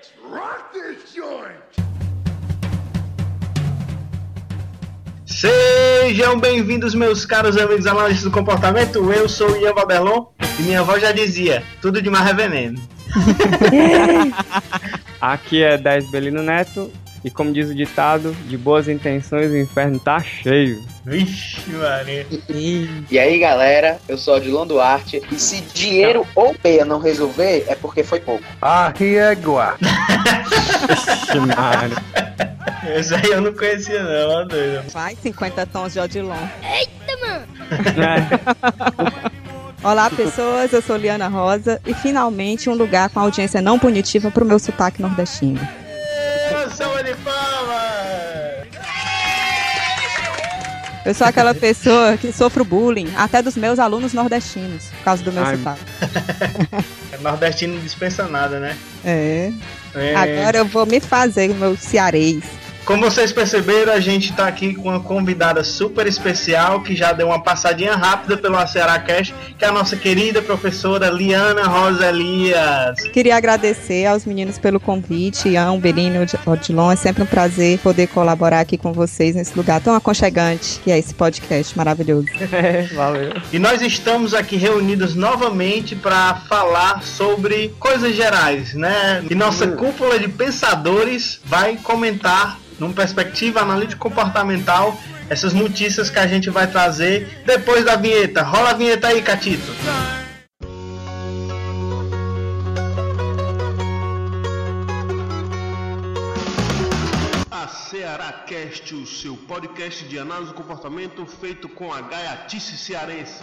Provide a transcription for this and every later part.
Let's rock this joint! Sejam bem-vindos, meus caros amigos analistas do comportamento. Eu sou o Ian Babelon e minha avó já dizia: tudo de mar é veneno. Aqui é 10 Belino Neto e como diz o ditado, de boas intenções o inferno tá cheio. Vixe, Maria. E aí, galera, eu sou o Odilon Duarte. E se dinheiro ou peia não resolver, é porque foi pouco. Arriégua! Vixe, Mário. Esse aí eu não conhecia, não, ó, doido. Vai, 50 tons de Odilon. É. Olá, pessoas. Eu sou Liana Rosa e finalmente um lugar com audiência não punitiva pro meu sotaque nordestino. Salva de palmas! Eu sou aquela pessoa que sofro bullying até dos meus alunos nordestinos por causa do meu Ai. sotaque. Nordestino não dispensa nada, né? É. É. Agora eu vou me fazer o meu cearês. Como vocês perceberam, a gente tá aqui com uma convidada super especial que já deu uma passadinha rápida pelo Ceará Cash, que é a nossa querida professora Liana Rosa Elias. Queria agradecer aos meninos pelo convite, Ian, Belino, Odilon. É sempre um prazer poder colaborar aqui com vocês nesse lugar tão aconchegante que é esse podcast maravilhoso. É, valeu. E nós estamos aqui reunidos novamente para falar sobre coisas gerais, né? E nossa cúpula de pensadores vai comentar, numa perspectiva analítico comportamental, essas notícias que a gente vai trazer depois da vinheta. Rola a vinheta aí, Catito. A Ceará Cast, o seu podcast de análise do comportamento feito com a gaiatice cearense.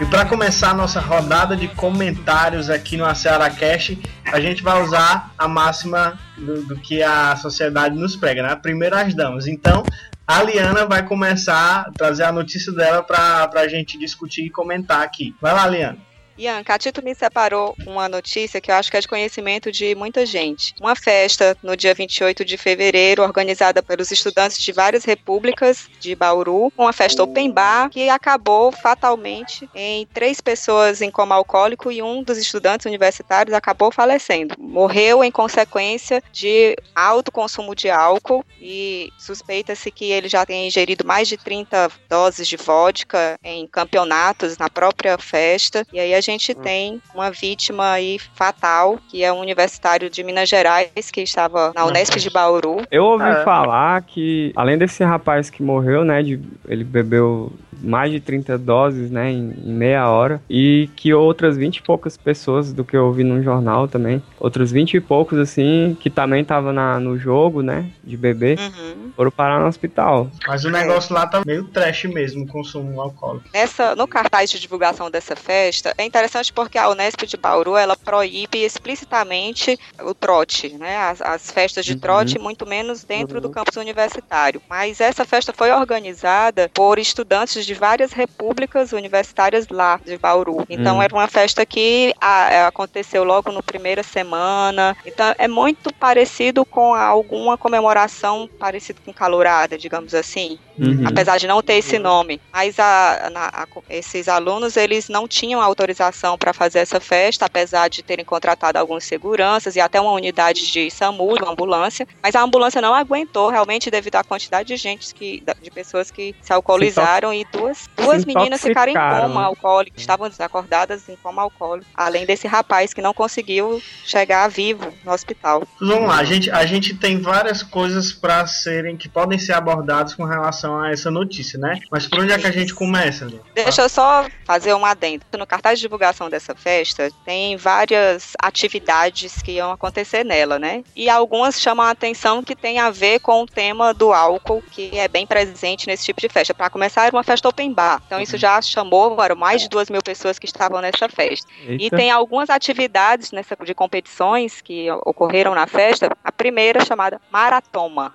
E para começar a nossa rodada de comentários aqui no Ceará Cash, a gente vai usar a máxima do, do que a sociedade nos prega, né? Primeiro as damas. Então, a Liana vai começar a trazer a notícia dela para a gente discutir e comentar aqui. Vai lá, Liana. Ian, Catito me separou uma notícia que eu acho que é de conhecimento de muita gente. Uma festa no dia 28 de fevereiro, organizada pelos estudantes de várias repúblicas de Bauru, uma festa open bar que acabou fatalmente em três pessoas em coma alcoólico e um dos estudantes universitários acabou falecendo. Morreu em consequência de alto consumo de álcool e suspeita-se que ele já tenha ingerido mais de 30 doses de vodka em campeonatos na própria festa. E aí a gente tem uma vítima aí fatal, que é um universitário de Minas Gerais que estava na Unesp de Bauru. Eu ouvi Ah, é? falar que, além desse rapaz que morreu, né, de, ele bebeu mais de 30 doses, né, em, em meia hora, e que outras 20 e poucas pessoas, do que eu ouvi num jornal também, outros 20 e poucos, assim, que também estavam no jogo, né, de beber, Uhum. foram parar no hospital. Mas o negócio lá tá meio trash mesmo, o consumo alcoólico. Nessa, no cartaz de divulgação dessa festa, é interessante porque a Unesp de Bauru, ela proíbe explicitamente o trote, né? As, as festas de Uhum. trote, muito menos dentro do campus universitário. Mas essa festa foi organizada por estudantes de várias repúblicas universitárias lá de Bauru. Então Hum. era uma festa que a- aconteceu logo no primeira semana. Então é muito parecido com alguma comemoração parecida com calorada, digamos assim Uhum. apesar de não ter esse nome. Mas a- na- a- esses alunos, eles não tinham autorização para fazer essa festa, apesar de terem contratado alguns seguranças e até uma unidade de SAMU, uma ambulância. Mas a ambulância não aguentou, realmente, devido à quantidade de gente, que, de pessoas que se alcoolizaram e duas, duas Se meninas ficaram em coma né? alcoólico, estavam desacordadas em coma alcoólico. Além desse rapaz que não conseguiu chegar vivo no hospital. Vamos lá, a gente, a gente tem várias coisas para serem que podem ser abordadas com relação a essa notícia, né? Mas por onde é que a gente começa? Leon? Deixa eu só fazer um adendo. No cartaz de divulgação dessa festa, tem várias atividades que iam acontecer nela, né? E algumas chamam a atenção que tem a ver com o tema do álcool, que é bem presente nesse tipo de festa. Para começar, era uma festa open bar. Então isso já chamou, eram mais de duas mil pessoas que estavam nessa festa. E Eita. tem algumas atividades nessa, de competições que ocorreram na festa. A primeira chamada Maratoma.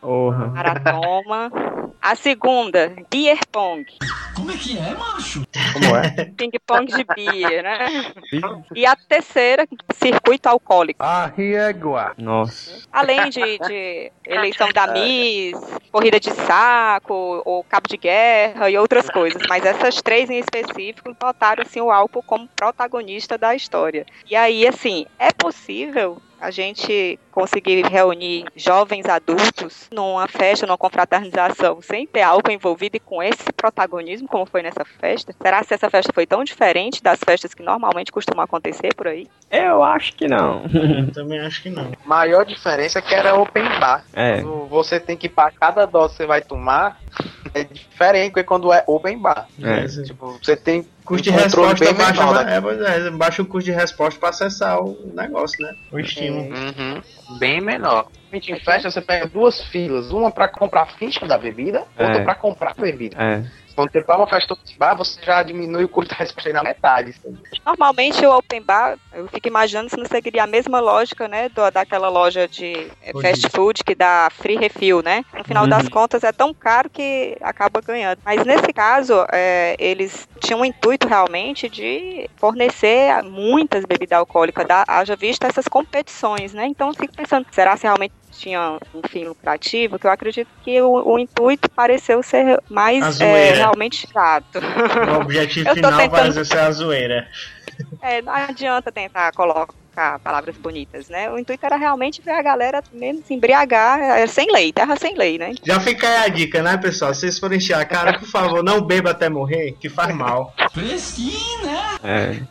Porra. Maratoma. A segunda, Beer Pong. Como é que é, macho? Como é? Ping pong de beer, né? E a terceira, circuito alcoólico. Arriégua. Nossa. Além de, de eleição da Miss, corrida de saco, ou cabo de guerra e outras coisas. Mas essas três em específico botaram assim, o álcool como protagonista da história. E aí, assim, é possível a gente conseguir reunir jovens adultos numa festa, numa confraternização, sem ter álcool envolvido e com esse protagonismo, como foi nessa festa? Será que essa festa foi tão diferente das festas que normalmente costumam acontecer por aí? Eu acho que não. Eu também acho que não. Maior diferença é que era open bar. É. Você tem que para cada dose que você vai tomar é diferente que quando é open bar. É. Tipo, você tem Custo de um controle resposta bem baixa, menor da- é, pois é, baixa o custo de resposta para acessar o negócio, né? O estímulo. Uhum, bem menor. Em festa você pega duas filas, uma pra comprar a ficha da bebida, outra É. pra comprar a bebida. É. Quando você para uma festa open bar, você já diminui o custo da resposta aí na metade. Normalmente o open bar, eu fico imaginando se não seguiria a mesma lógica, né, do- daquela loja de fast food que dá free refill, né? No final das contas é tão caro que acaba ganhando. Mas nesse caso, é, eles tinham o intuito realmente de fornecer muitas bebidas alcoólicas, da, haja vista essas competições, né? Então eu fico pensando, será se realmente tinha um fim lucrativo? Que eu acredito que o, o intuito pareceu ser mais é, realmente chato. O objetivo final tentando- parece ser a zoeira. É, não adianta tentar colocar palavras bonitas, né? O intuito era realmente ver a galera menos se embriagar, é, sem lei, terra sem lei, né? Já fica aí a dica, né, pessoal? Se vocês forem encher a cara, por favor, não beba até morrer, que faz mal. Fresquinho, né?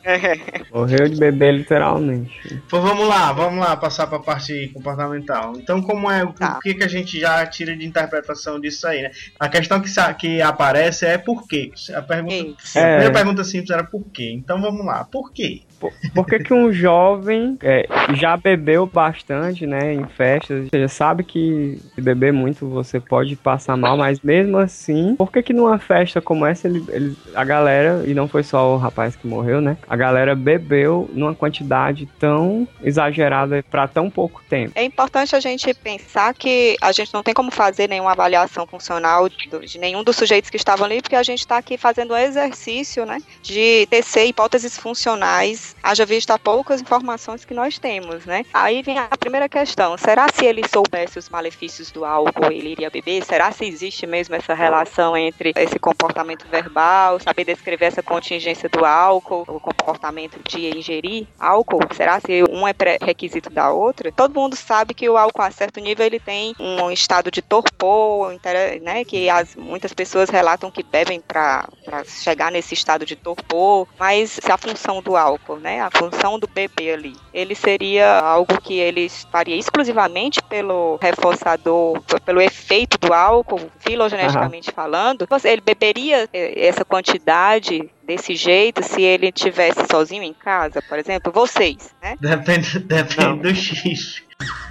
É. Morreu de beber literalmente. Pois vamos lá, vamos lá passar para a parte comportamental. Então, como é o, Tá. o que, que a gente já tira de interpretação disso aí, né? A questão que, que aparece é por quê? A, pergunta, a primeira É. pergunta simples era por quê? Então vamos lá, por quê? Por, por que, que um jovem é, já bebeu bastante, né, em festas, ou seja, sabe que se beber muito você pode passar mal, mas mesmo assim, por que que numa festa como essa ele, ele- a galera, e não foi só o rapaz que morreu, né, a galera bebeu numa quantidade tão exagerada pra tão pouco tempo? É importante a gente pensar que a gente não tem como fazer nenhuma avaliação funcional de, de nenhum dos sujeitos que estavam ali, porque a gente está aqui fazendo um exercício, né, de tecer hipóteses funcionais, haja vista poucas informações que nós temos, né. Aí vem a primeira questão, será se ele soubesse os malefícios do álcool, ele iria beber? Será se existe mesmo essa relação entre esse comportamento verbal, saber descrever essa contingência do álcool, o comportamento de ingerir álcool? Será se um é pré-requisito da outra? Todo mundo sabe que o álcool a certo nível ele tem um estado de torpor, né, que as, muitas pessoas relatam que bebem para chegar nesse estado de torpor, mas se a função do álcool, né, a função do bebê ali, ele seria algo que ele faria exclusivamente pelo reforçador, pelo efeito do álcool, filogeneticamente falando, você- ele beberia eh, essa quantidade desse jeito se ele tivesse sozinho em casa, por exemplo, vocês, né? Depende, depende Não. do xixi.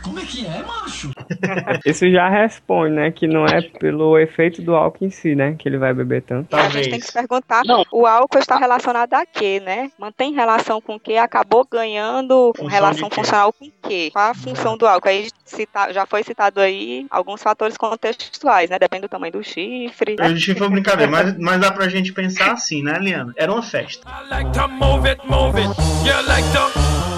Como é que é, macho? Isso já responde, né, que não é pelo efeito do álcool em si, né, que ele vai beber tanto. A gente tem que Talvez. se perguntar, Não. o álcool está relacionado a quê, né? Mantém relação com o quê? Acabou ganhando Função relação funcional com o quê? Qual a função do álcool? Aí cita- já foi citado aí alguns fatores contextuais, né? Depende do tamanho do chifre. O xixi foi brincadeira, mas, mas dá pra gente pensar assim, né, Liana? Era uma festa. I like to move it, move it. You like to move it.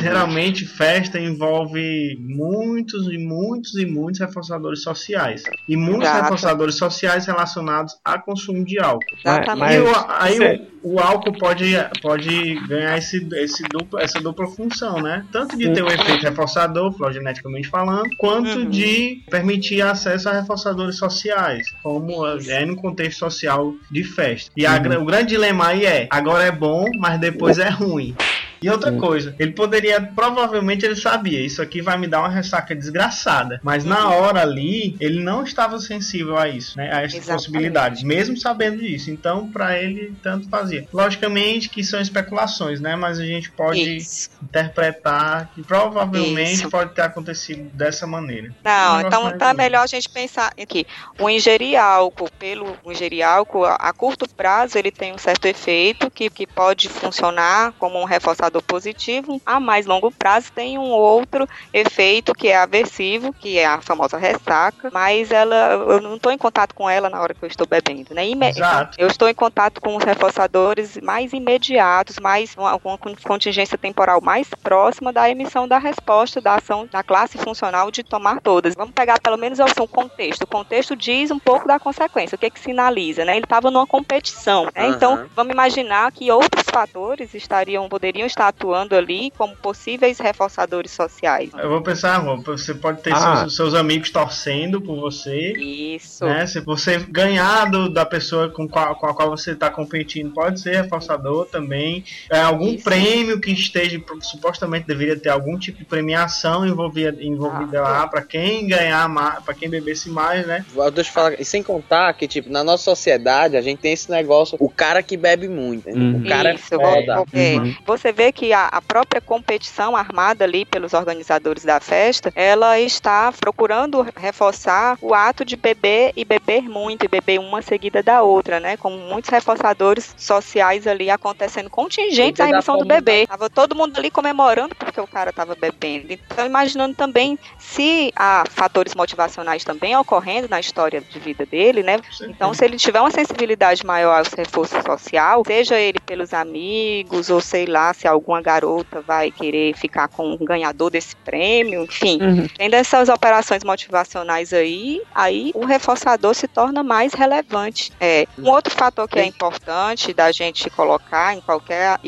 Geralmente, festa envolve muitos e muitos e muitos reforçadores sociais. E muitos Exato. reforçadores sociais relacionados a consumo de álcool. Exatamente. E o, aí o, o álcool pode, pode ganhar esse, esse duplo, essa dupla função, né? Tanto de ter o efeito reforçador, filogeneticamente falando, quanto Uhum. de permitir acesso a reforçadores sociais, como é no contexto social de festa. E a gra- o grande dilema aí é, agora é bom, mas depois é ruim. E outra coisa, ele poderia, provavelmente ele sabia, isso aqui vai me dar uma ressaca desgraçada. Mas na hora ali, ele não estava sensível a isso, né? A essas possibilidades, mesmo sabendo disso. Então, pra ele, tanto fazia. Logicamente que são especulações, né? Mas a gente pode Isso. interpretar que provavelmente Isso. pode ter acontecido dessa maneira. Não, Um negócio então tá melhor a gente pensar aqui. O ingerir álcool, pelo ingerir álcool, a, a curto prazo ele tem um certo efeito que, que pode funcionar como um reforçador positivo. A mais longo prazo tem um outro efeito que é aversivo, que é a famosa ressaca, mas ela eu não estou em contato com ela na hora que eu estou bebendo, né? Ime- Exato. eu estou em contato com os reforçadores mais imediatos, mais uma, uma contingência temporal mais próxima da emissão da resposta da ação da classe funcional de tomar todas. Vamos pegar pelo menos o contexto. O contexto diz um pouco da consequência, o que que sinaliza, né? Ele estava numa competição, né? Aham. Então, vamos imaginar que outros fatores estariam poderiam estar atuando ali como possíveis reforçadores sociais. Eu vou pensar, você pode ter Ah. seus, seus amigos torcendo por você. Isso. Né? Se você ganhar do- da pessoa com, qual, com a qual você está competindo, pode ser reforçador também. É, algum Isso. prêmio que esteja, supostamente deveria ter algum tipo de premiação envolvida, envolvida Ah. lá para quem ganhar mais, para quem bebesse mais, né? Deixa eu falar, e sem contar que, tipo, na nossa sociedade, a gente tem esse negócio, o cara que bebe muito, entendeu? Uhum. o cara Isso, é foda. é. Uhum. Você vê que a, a própria competição armada ali pelos organizadores da festa, ela está procurando reforçar o ato de beber e beber muito, e beber uma seguida da outra, né? Com muitos reforçadores sociais ali acontecendo contingentes à emissão do bebê. Tava todo mundo ali comemorando porque o cara estava bebendo. Então, imaginando também se há fatores motivacionais também ocorrendo na história de vida dele, né? Então, se ele tiver uma sensibilidade maior ao reforço social, seja ele pelos amigos, ou sei lá, se alguma garota vai querer ficar com o ganhador desse prêmio, enfim, Uhum. tem dessas operações motivacionais aí, aí o reforçador se torna mais relevante. É, um outro fator que é importante da gente colocar em qualquer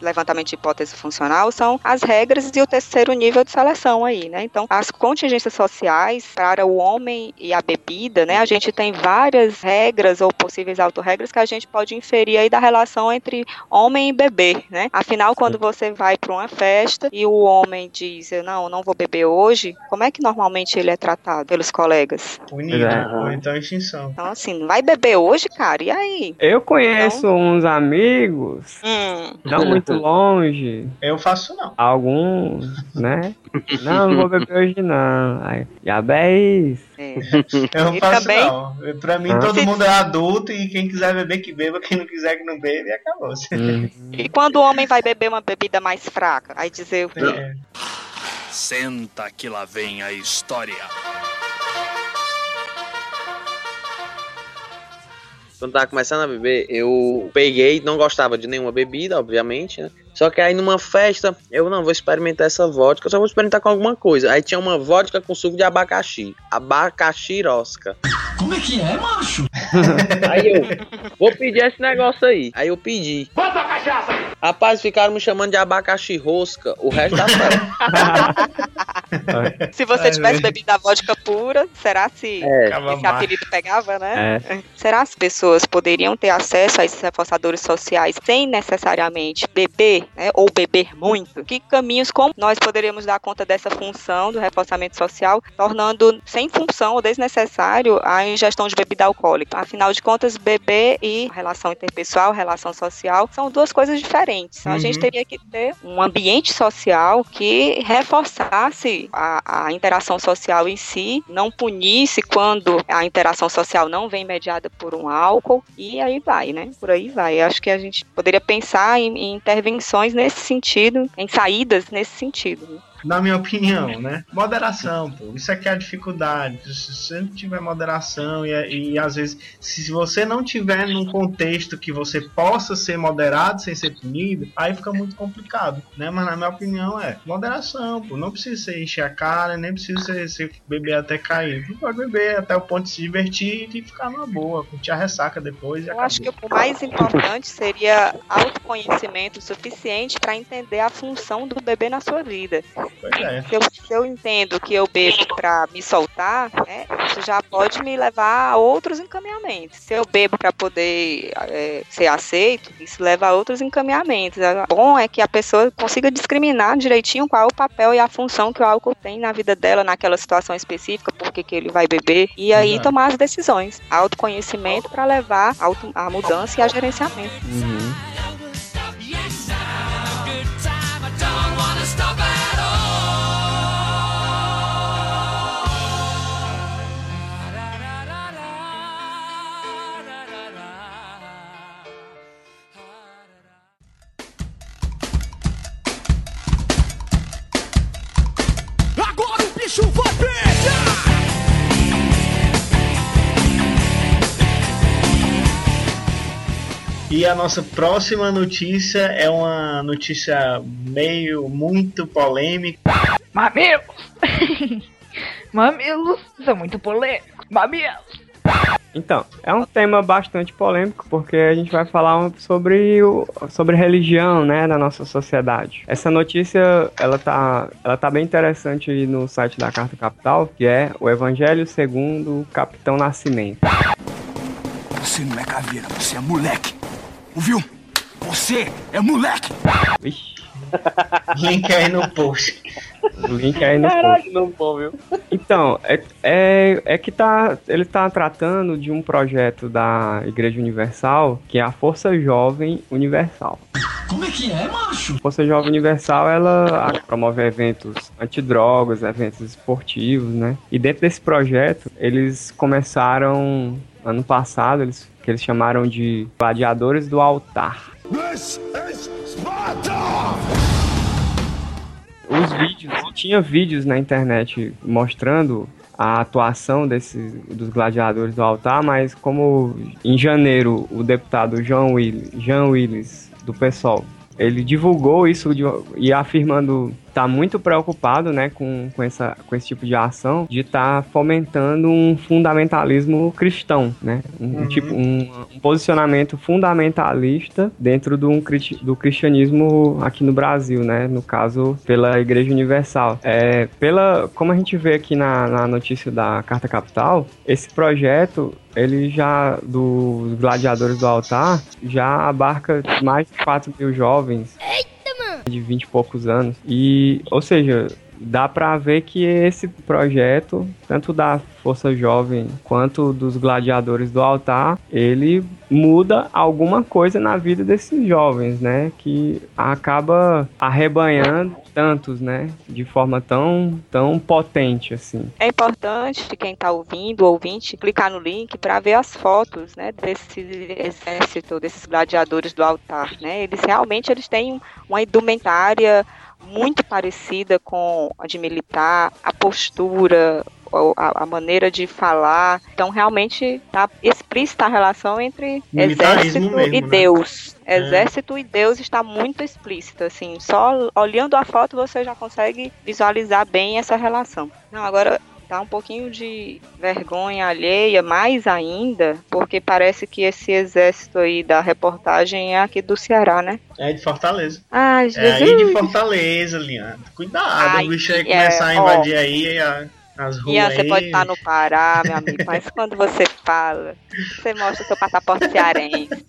levantamento de hipótese funcional são as regras e o terceiro nível de seleção aí, né? Então, as contingências sociais para o homem e a bebida, né? A gente tem várias regras ou possíveis autorregras que a gente pode inferir aí da relação entre homem e bebê, né? Afinal, quando você vai para uma festa e o homem diz, eu não, não vou beber hoje, como é que normalmente ele é tratado pelos colegas? Unido, É. ou então extinção. Então, assim, não vai beber hoje, cara? E aí? Eu conheço uns amigos, Hum, não muito longe, Eu faço não. alguns, né? Não, não vou beber hoje não. Aí, já é é. Eu não E faço também- não. Pra mim, Ah. todo mundo é adulto e quem quiser beber, que beba. Quem não quiser, que não bebe e acabou. Hum. E quando o homem vai beber uma bebida mais fraca? Aí dizer, É. Senta que lá vem a história. Quando tava começando a beber, eu peguei, não gostava de nenhuma bebida, obviamente, né? Só que aí numa festa, eu não vou experimentar essa vodka, eu só vou experimentar com alguma coisa. Aí tinha uma vodka com suco de abacaxi. Abacaxi rosca. Como é que é, macho? Aí eu, vou pedir esse negócio aí. Aí eu pedi. Rapaz, ficaram me chamando de abacaxi rosca o resto da festa. se você tivesse bebido a vodka pura, será se É. Esse apelido pegava, né? É. Será que as pessoas poderiam ter acesso a esses reforçadores sociais sem necessariamente beber, né, ou beber muito? Que caminhos, como nós poderíamos dar conta dessa função do reforçamento social, tornando sem função ou desnecessário a ingestão de bebida alcoólica? Afinal de contas, beber e relação interpessoal, relação social, são duas coisas diferentes. Então, a gente Uhum. teria que ter um ambiente social que reforçasse a, a interação social em si, não punisse quando a interação social não vem mediada por um álcool, e aí vai, né? Por aí vai. Acho que a gente poderia pensar em, em intervenções nesse sentido, em saídas nesse sentido. né? Na minha opinião, né? Moderação, pô. Isso aqui é a dificuldade. Se você não tiver moderação e, e às vezes, se você não tiver num contexto que você possa ser moderado sem ser punido, aí fica muito complicado, né? Mas na minha opinião é moderação, pô. Não precisa ser encher a cara, nem precisa ser, ser beber até cair. Você pode beber até o ponto de se divertir e ficar numa boa, curtir a ressaca depois e Eu acabou. acho que o mais importante seria autoconhecimento suficiente para entender a função do bebê na sua vida. É. Se eu, se eu entendo que eu bebo para me soltar, né, isso já pode me levar a outros encaminhamentos. Se eu bebo para poder é, ser aceito, isso leva a outros encaminhamentos. O bom é que a pessoa consiga discriminar direitinho qual é o papel e a função que o álcool tem na vida dela, naquela situação específica, por que ele vai beber, e aí Exato. tomar as decisões. Autoconhecimento para levar a mudança e a gerenciamento. Uhum. E a nossa próxima notícia é uma notícia meio muito polêmica. Mamilos! Mamilos são muito polêmicos. Mamilos! Então, é um tema bastante polêmico porque a gente vai falar sobre, o, sobre religião, né, na nossa sociedade. Essa notícia, ela tá, ela tá bem interessante aí no site da Carta Capital, que é o Evangelho segundo o Capitão Nascimento. Você não é caveira, você é moleque. Ouviu? Você é moleque! Vixe, Link aí no post. link aí no post. não bom, viu? Então, é, é, é que tá, ele tá tratando de um projeto da Igreja Universal, que é a Força Jovem Universal. Como é que é, macho? A Força Jovem Universal, ela a- promove eventos antidrogas, eventos esportivos, né? E dentro desse projeto, eles começaram ano passado, eles que eles chamaram de gladiadores do altar. This is Sparta! Os vídeos, tinha vídeos na internet mostrando a atuação desses dos gladiadores do altar, mas como em janeiro o deputado João Willis, Jean Willis do PSOL, ele divulgou isso de- e afirmando estar muito preocupado, né, com, com, essa, com esse tipo de ação, de estar fomentando um fundamentalismo cristão, né, um, tipo um, um posicionamento fundamentalista dentro do, um, do cristianismo aqui no Brasil, né, no caso pela Igreja Universal. É, pela, como a gente vê aqui na, na notícia da Carta Capital, esse projeto ele já, dos gladiadores do altar, já abarca mais de 4 mil jovens de 20 e poucos anos. E, ou seja, dá pra ver que esse projeto, tanto da Força Jovem quanto dos gladiadores do altar, ele muda alguma coisa na vida desses jovens, né? Que acaba arrebanhando tantos, né? De forma tão, tão potente assim. É importante quem está ouvindo, ouvinte, clicar no link para ver as fotos, né, desse exército, desses gladiadores do altar, né? Eles realmente eles têm uma indumentária muito parecida com a de militar, a postura, a, a maneira de falar. Então, realmente está explícita a relação entre exército mesmo, e né? Deus. É. Exército e Deus está muito explícita, assim. Só olhando a foto você já consegue visualizar bem essa relação. Não, agora dá um pouquinho de vergonha alheia, mais ainda, porque parece que esse exército aí da reportagem é aqui do Ceará, né? É de Fortaleza. Ai, É Jesus. aí de Fortaleza, Leandro. Cuidado, Ai, o bicho aí é, começar a ó. invadir aí a- as ruas Ian, você pode estar no Pará, meu amigo, mas quando você fala, você mostra o seu passaporte cearense.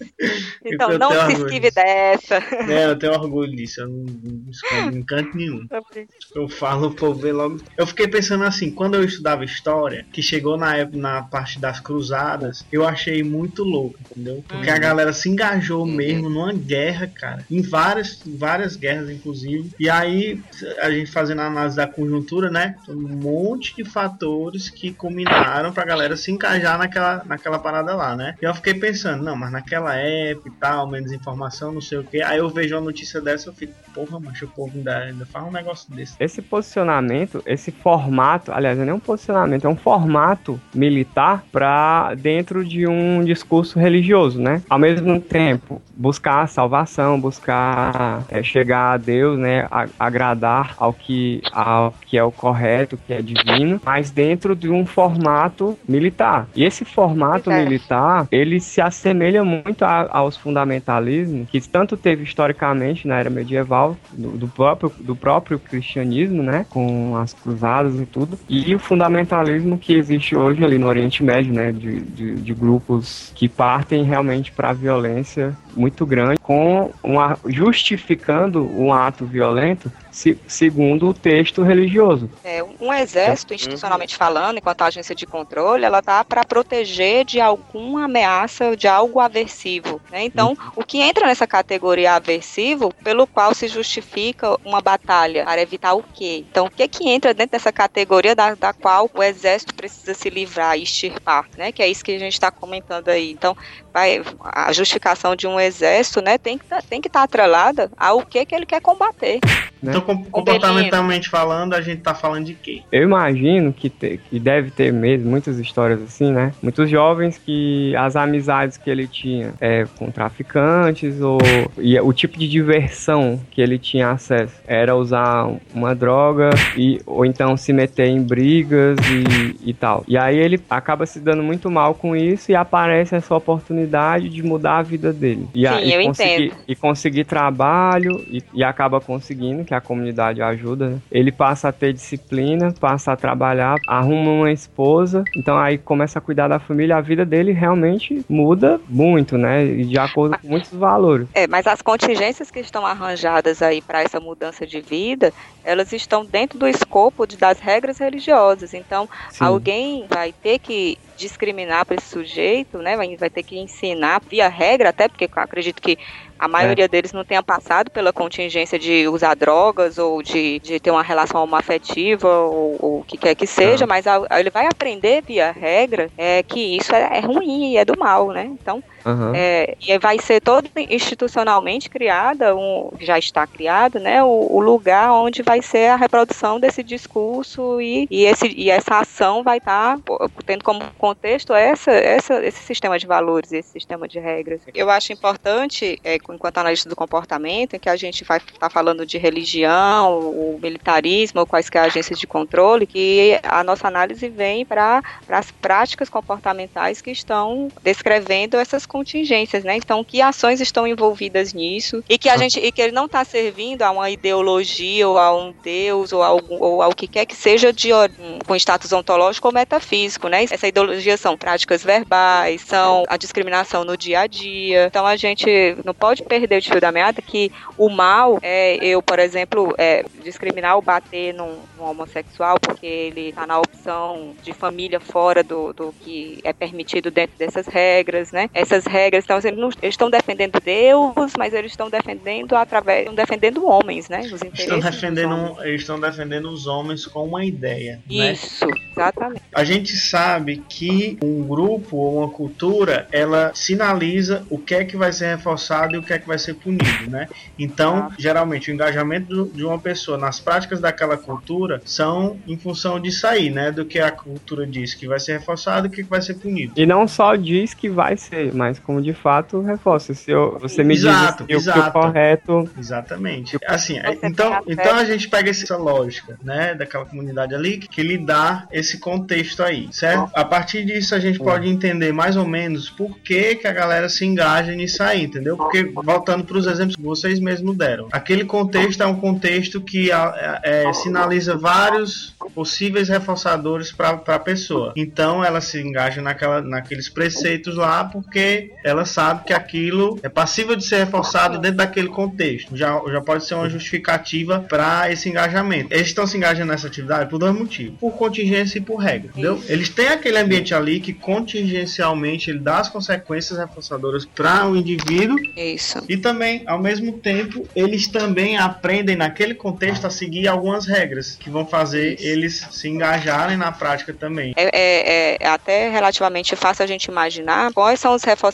Então, Eu não se esquive dessa. É, eu tenho orgulho disso, eu não, não escondo em canto nenhum. Eu falo, o povo vê logo. Eu fiquei pensando assim, quando eu estudava história, que chegou na época, na parte das cruzadas, eu achei muito louco, entendeu? Porque a galera se engajou mesmo numa guerra, cara. Em várias, várias guerras, inclusive. E aí, a gente fazendo a análise da conjuntura, né? Um monte de de fatores que culminaram pra galera se encajar naquela, naquela parada lá, né? E eu fiquei pensando, não, mas naquela época e tal, menos informação, não sei o que. Aí eu vejo uma notícia dessa, eu fico, porra, macho, o povo ainda, ainda faz um negócio desse. Esse posicionamento, esse formato, aliás, não é um posicionamento, é um formato militar para dentro de um discurso religioso, né? Ao mesmo tempo, buscar salvação, buscar é, chegar a Deus, né? A- agradar ao que, ao que é o correto, que é divino, mas dentro de um formato militar. E esse formato É. militar, ele se assemelha muito a- aos fundamentalismos que tanto teve historicamente na era medieval do, do próprio do próprio cristianismo, né, com as cruzadas e tudo, e o fundamentalismo que existe hoje ali no Oriente Médio, né, de, de, de grupos que partem realmente para a violência muito grande, com uma justificando um ato violento se- segundo o texto religioso. É, um exército, institucionalmente falando, enquanto agência de controle, ela tá para proteger de alguma ameaça, de algo aversivo. né? Então, o que entra nessa categoria aversivo, pelo qual se justifica uma batalha para evitar o quê? Então, o que que entra dentro dessa categoria da, da qual o exército precisa se livrar e extirpar, né? Que é isso que a gente está comentando aí. Então, vai, a justificação de um exército, né, tem que tá- tem que estar atrelada ao que que ele quer combater. Né? Então, com- comportamentalmente falando, a gente tá falando de quê? Eu imagino que, te- que deve ter mesmo muitas histórias assim, né? Muitos jovens que as amizades que ele tinha é, com traficantes ou e o tipo de diversão que ele tinha acesso era usar uma droga e ou então se meter em brigas e, e tal. E aí ele acaba se dando muito mal com isso e aparece essa oportunidade de mudar a vida dele. E, Sim, e eu conseguir, entendo. e conseguir trabalho e, e acaba conseguindo, que a comunidade ajuda, né? Ele passa a ter disciplina, passa a trabalhar, arruma uma esposa, então aí começa a cuidar da família, a vida dele realmente muda muito, né? E de acordo com muitos valores. É, mas as contingências que estão arranjadas aí para essa mudança de vida, elas estão dentro do escopo de- das regras religiosas. Então, Sim. alguém vai ter que discriminar para esse sujeito, né? Vai, vai ter que ensinar via regra, até porque eu acredito que a maioria deles não tenha passado pela contingência de usar drogas ou de, de ter uma relação homoafetiva ou, ou o que quer que seja, mas a- ele vai aprender via regra é, que isso é, é ruim e é do mal, né? Então, Aham. é, e vai ser todo institucionalmente criada, um, já está criado, né, o, o lugar onde vai ser a reprodução desse discurso e, e, esse, e essa ação vai estar pô, tendo como contexto essa, essa, esse sistema de valores, esse sistema de regras. Eu acho importante, é, enquanto analista do comportamento, em que a gente vai estar falando de religião, o militarismo, ou quaisquer agências de controle, que a nossa análise vem para as práticas comportamentais que estão descrevendo essas contingências, né? Então, que ações estão envolvidas nisso e que a gente e que ele não está servindo a uma ideologia ou a um deus ou, algum, ou ao que quer que seja de com status ontológico ou metafísico, né? Essa ideologia são práticas verbais, são a discriminação no dia a dia. Então, a gente não pode perder o fio da meada que o mal é eu, por exemplo, é, discriminar ou bater num, num homossexual porque ele está na opção de família fora do, do que é permitido dentro dessas regras, né? Essas regras, então, eles não- eles estão defendendo Deus, mas eles estão defendendo através, estão defendendo homens, né? Os interesses Estão defendendo, eles estão defendendo os homens com uma ideia, né? Isso, exatamente. A gente sabe que um grupo ou uma cultura, ela sinaliza o que é que vai ser reforçado e o que é que vai ser punido, né? Então, geralmente, o engajamento de uma pessoa nas práticas daquela cultura são em função disso aí, né? Do que a cultura diz que vai ser reforçado e o que que vai ser punido. E não só diz que vai ser, mas como de fato reforça. Se eu- você me Exato, diz que o- exato. correto Exatamente. Assim, Você então, então a gente pega essa lógica, né, daquela comunidade ali que lhe dá esse contexto aí, certo? A partir disso a gente pode entender mais ou menos por que, que a galera se engaja nisso aí, entendeu? Porque voltando para os exemplos que vocês mesmos deram, aquele contexto é um contexto que a- é, sinaliza vários possíveis reforçadores para a pessoa. Então ela se engaja naquela, naqueles preceitos lá porque ela sabe que aquilo é passível de ser reforçado dentro daquele contexto. Já, já pode ser uma justificativa para esse engajamento. Eles estão se engajando nessa atividade por dois motivos: por contingência si por regra, entendeu? Eles têm aquele ambiente ali que contingencialmente ele dá as consequências reforçadoras para o indivíduo Isso. e também, ao mesmo tempo, eles também aprendem naquele contexto a seguir algumas regras que vão fazer eles se engajarem na prática também. É, é- é até relativamente fácil a gente imaginar quais são os reforçadores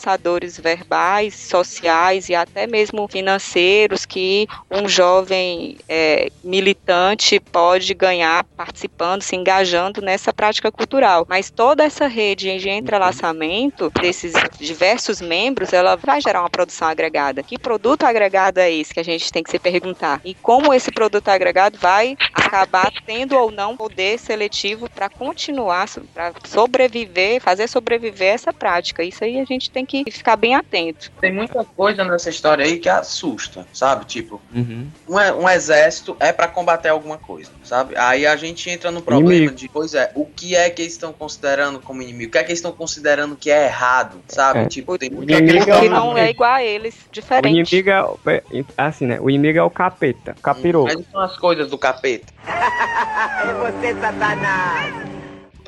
verbais, sociais e até mesmo financeiros que um jovem é, militante pode ganhar participando, se engajando nessa prática cultural. Mas toda essa rede de entrelaçamento desses diversos membros, ela vai gerar uma produção agregada. Que produto agregado é esse que a gente tem que se perguntar? E como esse produto agregado vai acabar tendo ou não poder seletivo para continuar, para sobreviver, fazer sobreviver essa prática. Isso aí a gente tem que ficar bem atento. Tem muita coisa nessa história aí que assusta, sabe? Tipo, Uhum. um, é- um exército é pra combater alguma coisa, sabe? Aí a gente entra no problema Inimigo. de, pois é, o que é que eles estão considerando como inimigo? O que é que eles estão considderando que é errado, sabe? É. Tipo, tem muita que é que não é igual a eles, O diferente. inimigo é, o- é assim, né? O inimigo é o capeta, capiroto. Mas são as coisas do capeta.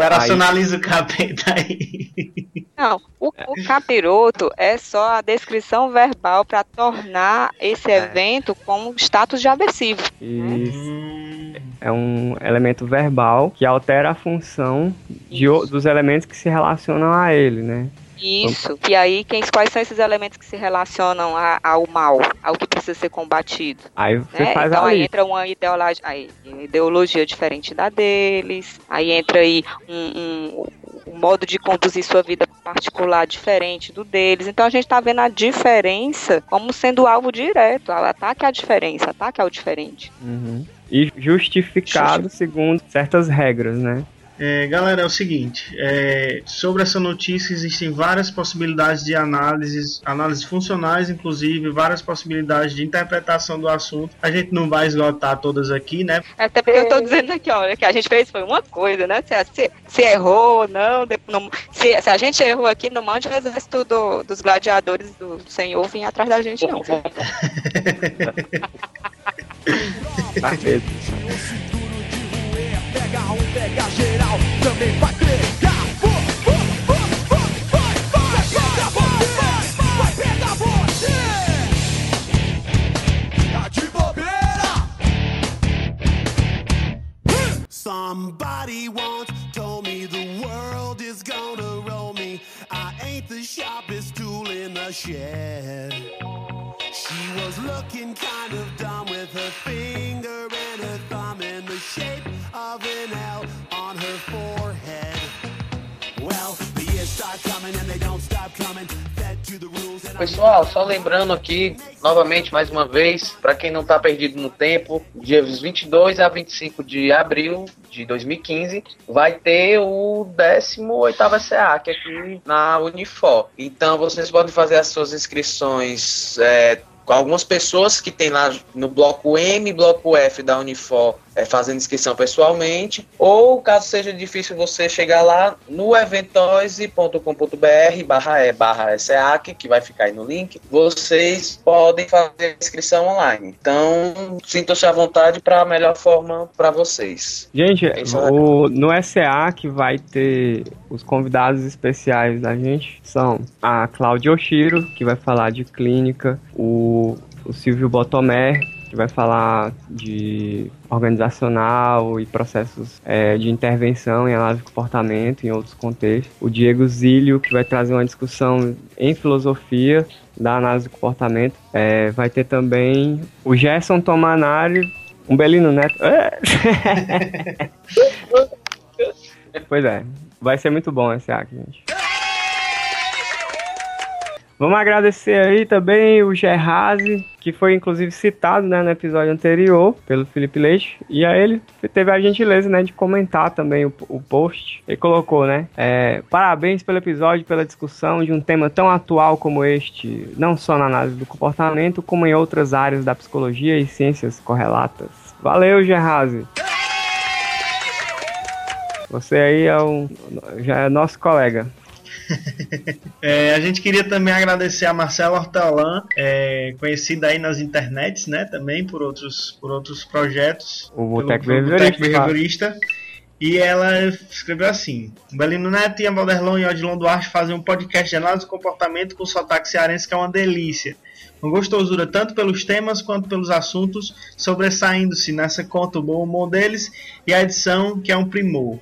Operacionaliza o capeta aí. Não, o, o capiroto é só a descrição verbal para tornar esse evento como status de aversivo. E Hum, é um elemento verbal que altera a função de, dos elementos que se relacionam a ele, né? Isso. E aí, quem, quais são esses elementos que se relacionam a- ao mal, ao que precisa ser combatido? Aí você né? faz Então aí lista. entra uma ideologia, aí, ideologia diferente da deles, aí entra aí um, um- um modo de conduzir sua vida particular diferente do deles. Então a gente está vendo a diferença como sendo alvo direto, ataque à diferença, ataque ao diferente. Uhum. E justificado segundo certas regras, né? É, galera, é o seguinte, é, sobre essa notícia existem várias possibilidades de análises, análises funcionais, inclusive, várias possibilidades de interpretação do assunto. A gente não vai esgotar todas aqui, né? Até porque eu tô dizendo aqui, olha, que a gente fez foi uma coisa, né? Se, se, se errou ou não, não- se, se a gente errou aqui, não mande o exército do- dos gladiadores do Senhor vir atrás da gente, não. Tá feito. Pega um, pega geral, também vai pegar. Somebody once told me the world is gonna roll me. I ain't the sharpest tool in the shed. She was looking kind of dumb with her finger and her thumb in the shape of on her forehead. Well, the years start coming and they don't stop coming. Pessoal, só lembrando aqui, novamente, mais uma vez, para quem não tá perdido no tempo, dias 22 a 25 de abril de 2015, vai ter o 18º SEAC aqui na Unifor. Então, vocês podem fazer as suas inscrições é, com algumas pessoas que tem lá no bloco M bloco F da Unifor é, fazendo inscrição pessoalmente, ou caso seja difícil você chegar lá no eventoise.com.br barra E barra SEAC, que vai ficar aí no link, vocês podem fazer a inscrição online. Então, sintam-se à vontade para a melhor forma para vocês. Gente, é o, no que vai ter os convidados especiais da gente são a Cláudia Oshiro, que vai falar de clínica, o, o Silvio Botomé, que vai falar de organizacional e processos é, de intervenção em análise de comportamento em outros contextos. O Diego Zílio, que vai trazer uma discussão em filosofia da análise do comportamento. É, vai ter também o Gerson Tomanari, um Belino Neto. Pois é, vai ser muito bom esse aqui, gente. Vamos agradecer aí também o Gerrazi, que foi inclusive citado né, no episódio anterior pelo Felipe Leite. E aí ele teve a gentileza né, de comentar também o, o post. Ele colocou, né? é, Parabéns pelo episódio, pela discussão de um tema tão atual como este, não só na análise do comportamento, como em outras áreas da psicologia e ciências correlatas. Valeu, Gerrazi! Você aí é um, já é nosso colega. É, a gente queria também agradecer a Marcela Hortelã, é, conhecida aí nas internets, né? Também por outros, por outros projetos. O Boteco Behaviorista. E ela escreveu assim: Belino Neto e a Valderlon e Odilon Duarte fazem um podcast de análise do comportamento com sotaque cearense que é uma delícia. Uma gostosura tanto pelos temas quanto pelos assuntos, sobressaindo-se nessa conta o bom humor deles e a edição que é um primor.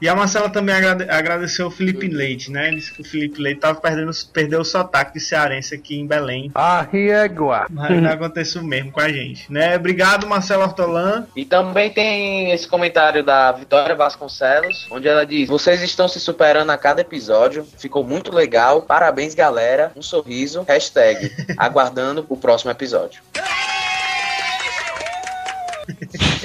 E a Marcela também agrade- agradeceu o Felipe Leite, né? Disse que o Felipe Leite tava perdendo, perdeu o sotaque de cearense aqui em Belém. A riegua. Mas não aconteceu mesmo com a gente, né? Obrigado, Marcelo Hortolã. E também tem esse comentário da Vitória Vasconcelos, onde ela diz: Vocês estão se superando a cada episódio, ficou muito legal, parabéns galera, um sorriso, hashtag, aguardando o próximo episódio.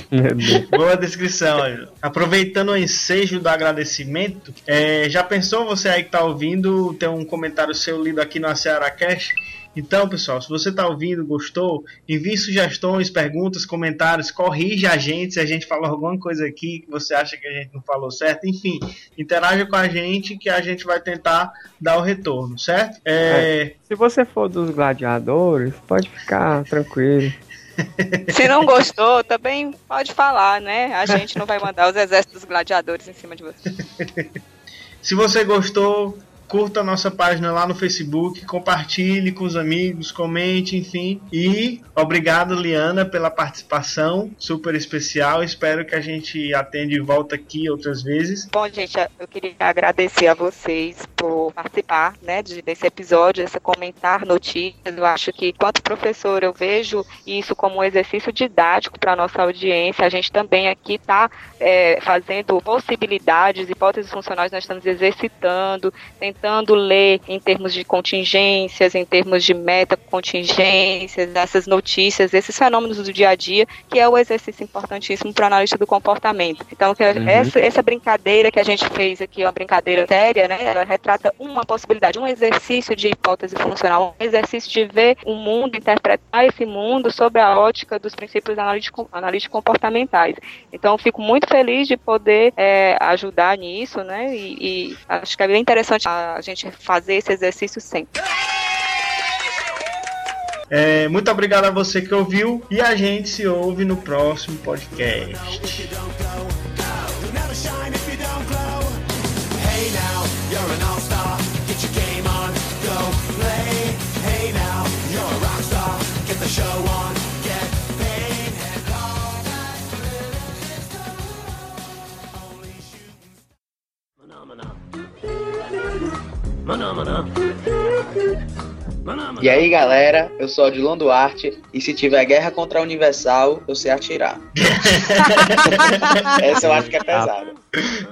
Boa descrição. Aproveitando o ensejo do agradecimento, é, já pensou você aí que tá ouvindo ter um comentário seu lido aqui no Ceará Cash? Então, pessoal, se você tá ouvindo, gostou, envie sugestões, perguntas, comentários, corrija a gente se a gente falou alguma coisa aqui que você acha que a gente não falou certo. Enfim, interaja com a gente que a gente vai tentar dar o retorno, certo? É, Se você for dos gladiadores, pode ficar tranquilo. Se não gostou, também pode falar, né? A gente não vai mandar os exércitos gladiadores em cima de você. Se você gostou, curta a nossa página lá no Facebook, compartilhe com os amigos, comente, enfim. E obrigado, Liana, pela participação super especial. Espero que a gente atende de volta aqui outras vezes. Bom, gente, eu queria agradecer a vocês por participar, né, de- desse episódio, esse comentar notícias. Eu acho que, quanto professor, eu vejo isso como um exercício didático para a nossa audiência. A gente também aqui está fazendo possibilidades, hipóteses funcionais, nós estamos exercitando, tentando ler em termos de contingências, em termos de meta-contingências, essas notícias, esses fenômenos do dia a dia, que é o exercício importantíssimo para o analista do comportamento. Então, Uhum. essa, essa brincadeira que a gente fez aqui, uma brincadeira séria, né? Ela retrata uma possibilidade, um exercício de hipótese funcional, um exercício de ver o mundo, interpretar esse mundo sob a ótica dos princípios analítico- analítico-comportamentais. Então, fico muito feliz de poder é, ajudar nisso, né? E, e acho que é bem interessante a gente fazer esse exercício sempre. É, muito obrigado a você que ouviu e a gente se ouve no próximo podcast. Hey now, E aí galera, eu sou Odilon Duarte, e se tiver guerra contra a Universal, eu sei atirar. Essa eu acho que é pesada.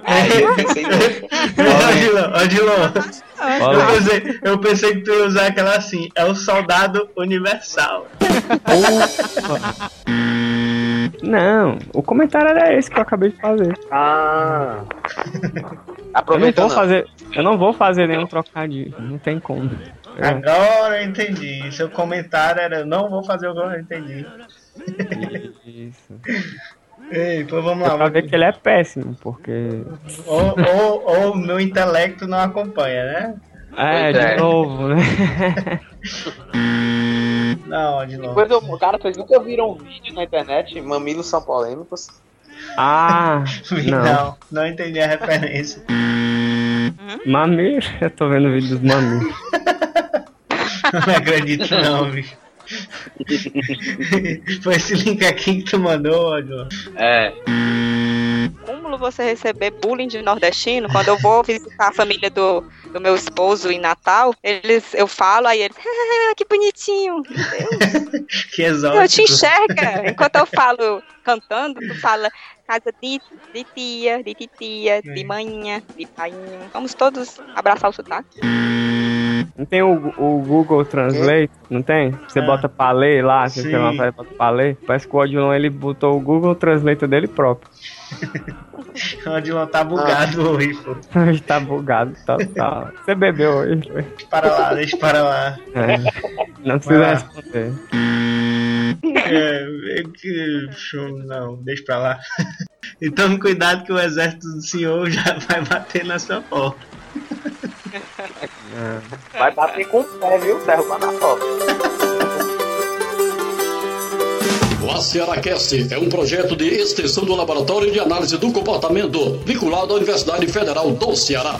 Aí eu pensei Odilon, Odilon. Eu pensei, eu pensei que tu ia usar aquela assim, é o soldado universal. Não, o comentário era esse que eu acabei de fazer. Ah. Eu não vou não. fazer, eu não vou fazer nenhum trocadilho, não tem como. É, Agora eu entendi. Seu comentário era, não vou fazer o gol, eu entendi. isso. Ei, pô, vamos lá. pra ver que ele é péssimo, porque. Ou, ou, ou meu intelecto não acompanha, né? É, Pois é. de novo, né? Não, de novo. Depois eu, cara, vocês nunca viram um vídeo na internet, mamilos são polêmicos? Ah, Não, não. não, entendi a referência. Mamir, eu tô vendo o vídeo dos mamir. Não acredito não, bicho. Foi esse link aqui que tu mandou, Odilon. É. Cúmulo você receber bullying de nordestino, quando eu vou visitar a família do, do meu esposo em Natal, eles, eu falo, aí eles, ah, que bonitinho. Que exótico. Eu te enxerga. Enquanto eu falo cantando, tu fala casa de, de tia, de titia, de manhã, de painho. Vamos todos abraçar o sotaque. Não tem o, o Google Translate? Não tem? Você Ah. bota pra ler lá, você Sim. uma frase bota pra ler. Parece que o Odilon ele botou o Google Translate dele próprio. O Odilon tá bugado hoje, pô. Tá bugado, tá, tá. Você bebeu hoje? Para lá, deixa para lá. É. Não precisa lá. responder. É, é que- não, deixa pra lá. Então cuidado que o exército do senhor já vai bater na sua porta. Vai bater com o pé, viu? Derrubar na foto. O AcearaCast é um projeto de extensão do Laboratório de Análise do Comportamento, vinculado à Universidade Federal do Ceará.